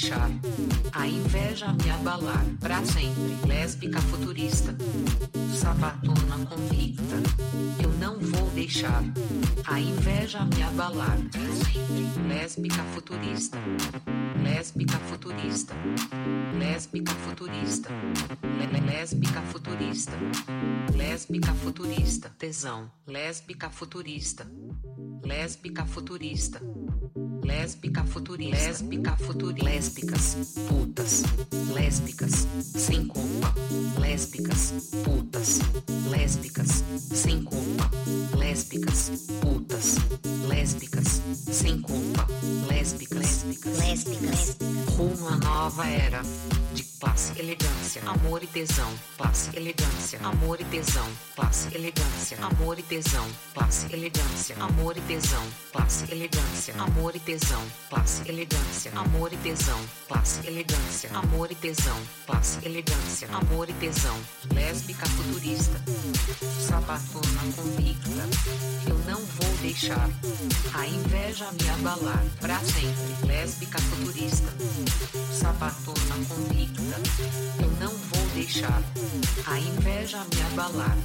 deixar a inveja me abalar pra sempre. Lésbica futurista. Sabatona convicta. Eu não vou deixar a inveja me abalar. Lésbica futurista. Lésbica futurista. Lésbica futurista. Lésbica futurista. Lésbica futurista. Tesão. Lésbica futurista. Lésbica futurista. Lésbica futurista. Lésbica futurista. Lésbicas. Putas. Lésbicas. Sem culpa. Lésbicas. Putas. Lésbicas. Sem culpa. Lésbicas. Putas. Lésbicas. Sem culpa. Lésbicas. Lésbicas. Rumo à nova era. De classe, elegância, amor e tesão. Classe, elegância, amor e tesão. Classe, elegância, amor e tesão. Classe, elegância, amor e tesão. Classe, elegância, amor e tesão. Classe, elegância, amor e tesão. Classe, elegância, amor e tesão. Classe, elegância, amor e tesão. Lésbica futurista. Sabatona convicta. Eu não vou deixar a inveja me abalar pra sempre. Lésbica futurista. Sabatona convicta. Eu não vou deixar a inveja me abalar.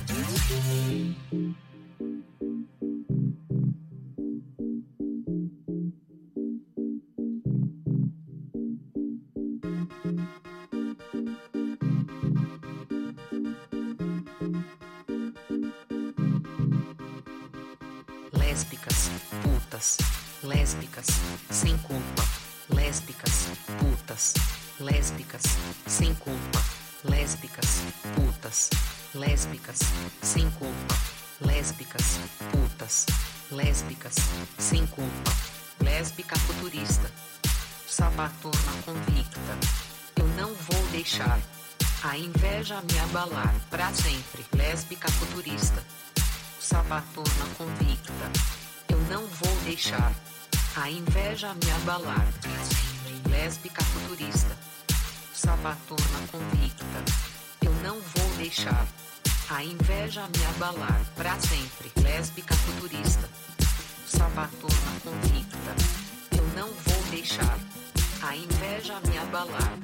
Lésbicas, putas, lésbicas, sem culpa, lésbicas, putas, lésbicas, sem culpa, lésbicas, putas, lésbicas, sem culpa, lésbicas, putas, lésbicas, sem culpa, lésbica futurista, sabatona convicta. Eu não vou deixar a inveja me abalar pra sempre, lésbica futurista sabatona convicta. Eu não vou deixar a inveja me abalar. Lésbica futurista. Sabatona convicta. Eu não vou deixar a inveja me abalar pra sempre. Lésbica futurista. Sabatona convicta. Eu não vou deixar a inveja me abalar.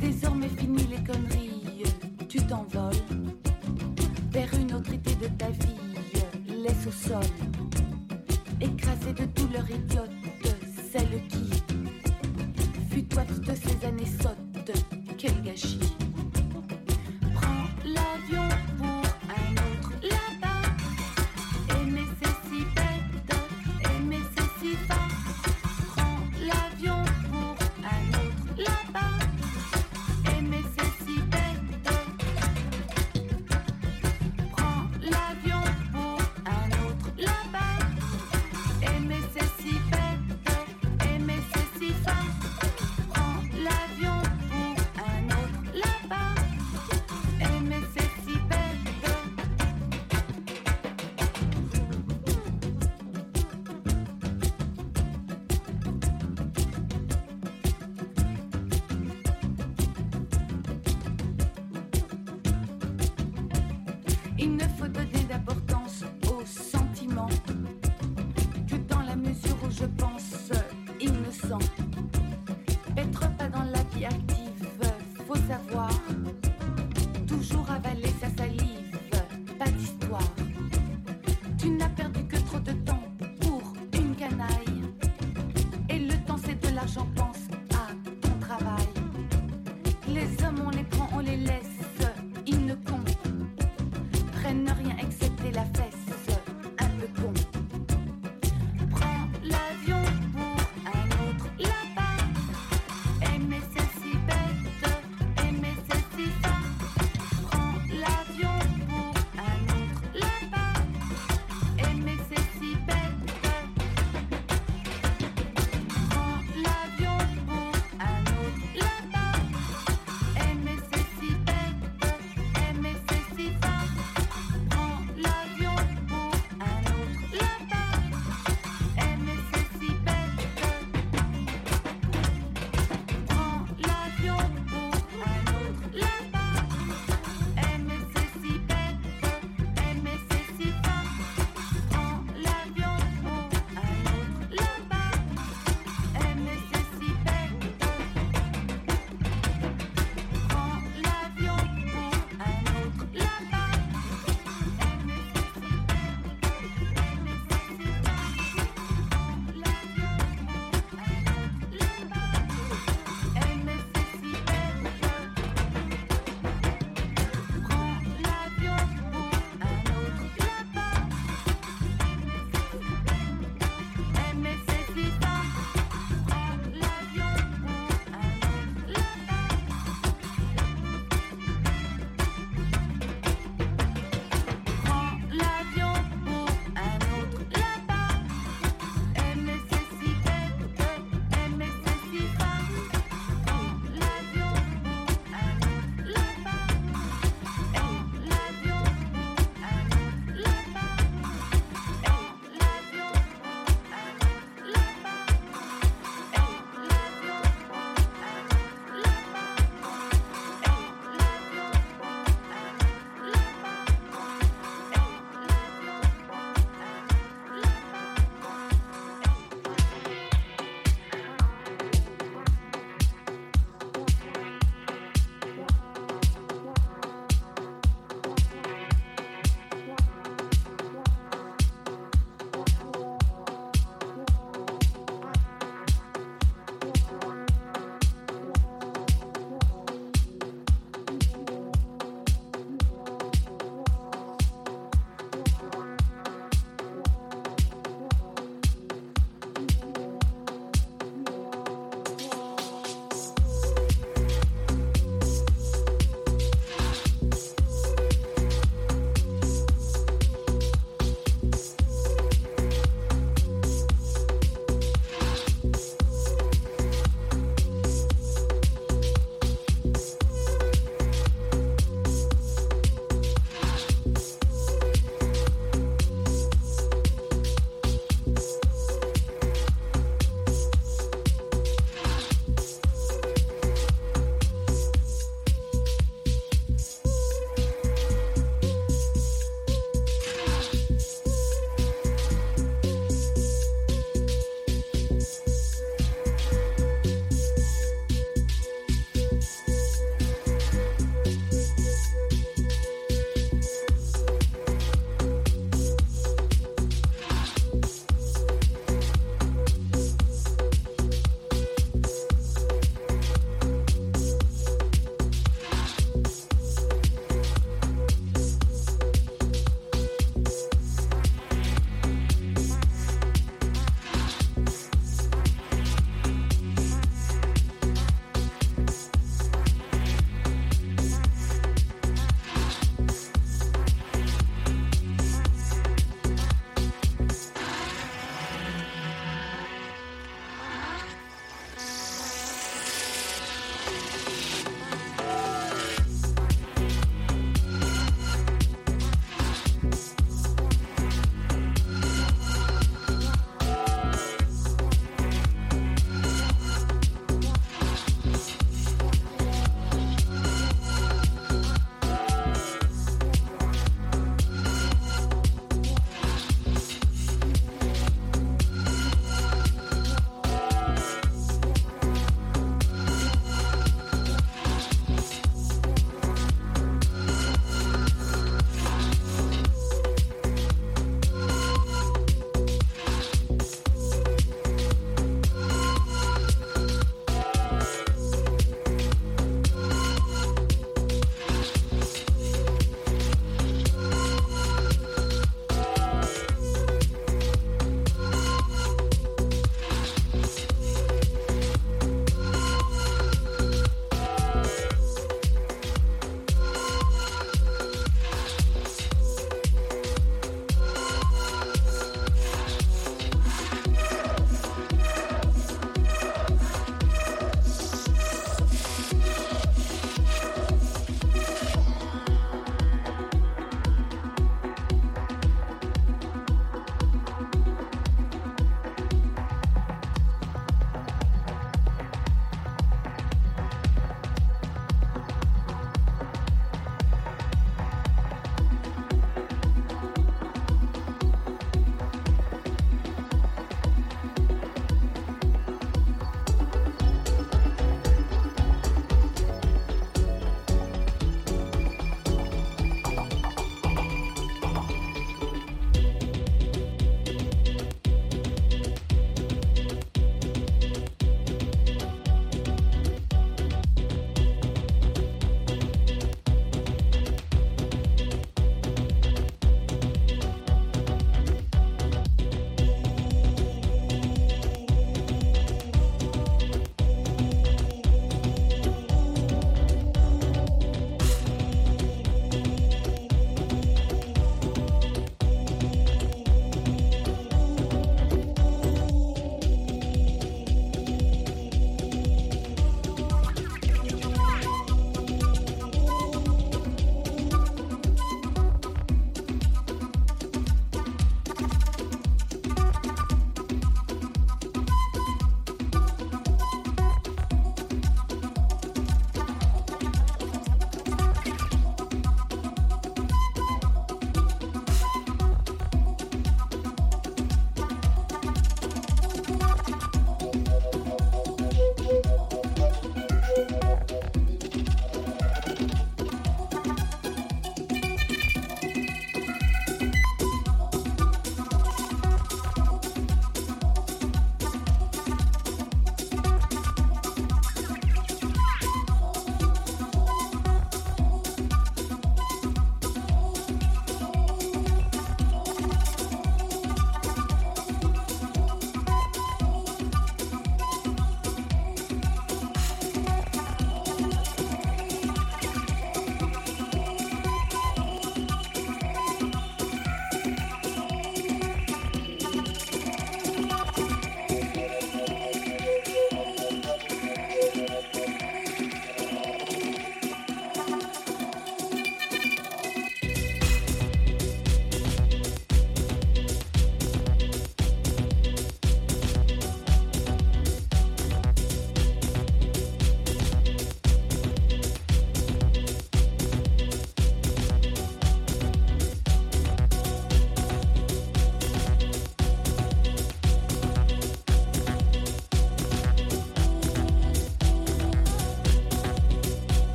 Désormais fini les conneries, tu t'envoles vers une autre idée de ta vie. Laisse au sol, écrasée de douleur idiote, celle qui fut toi toutes ces années sottes,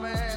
man.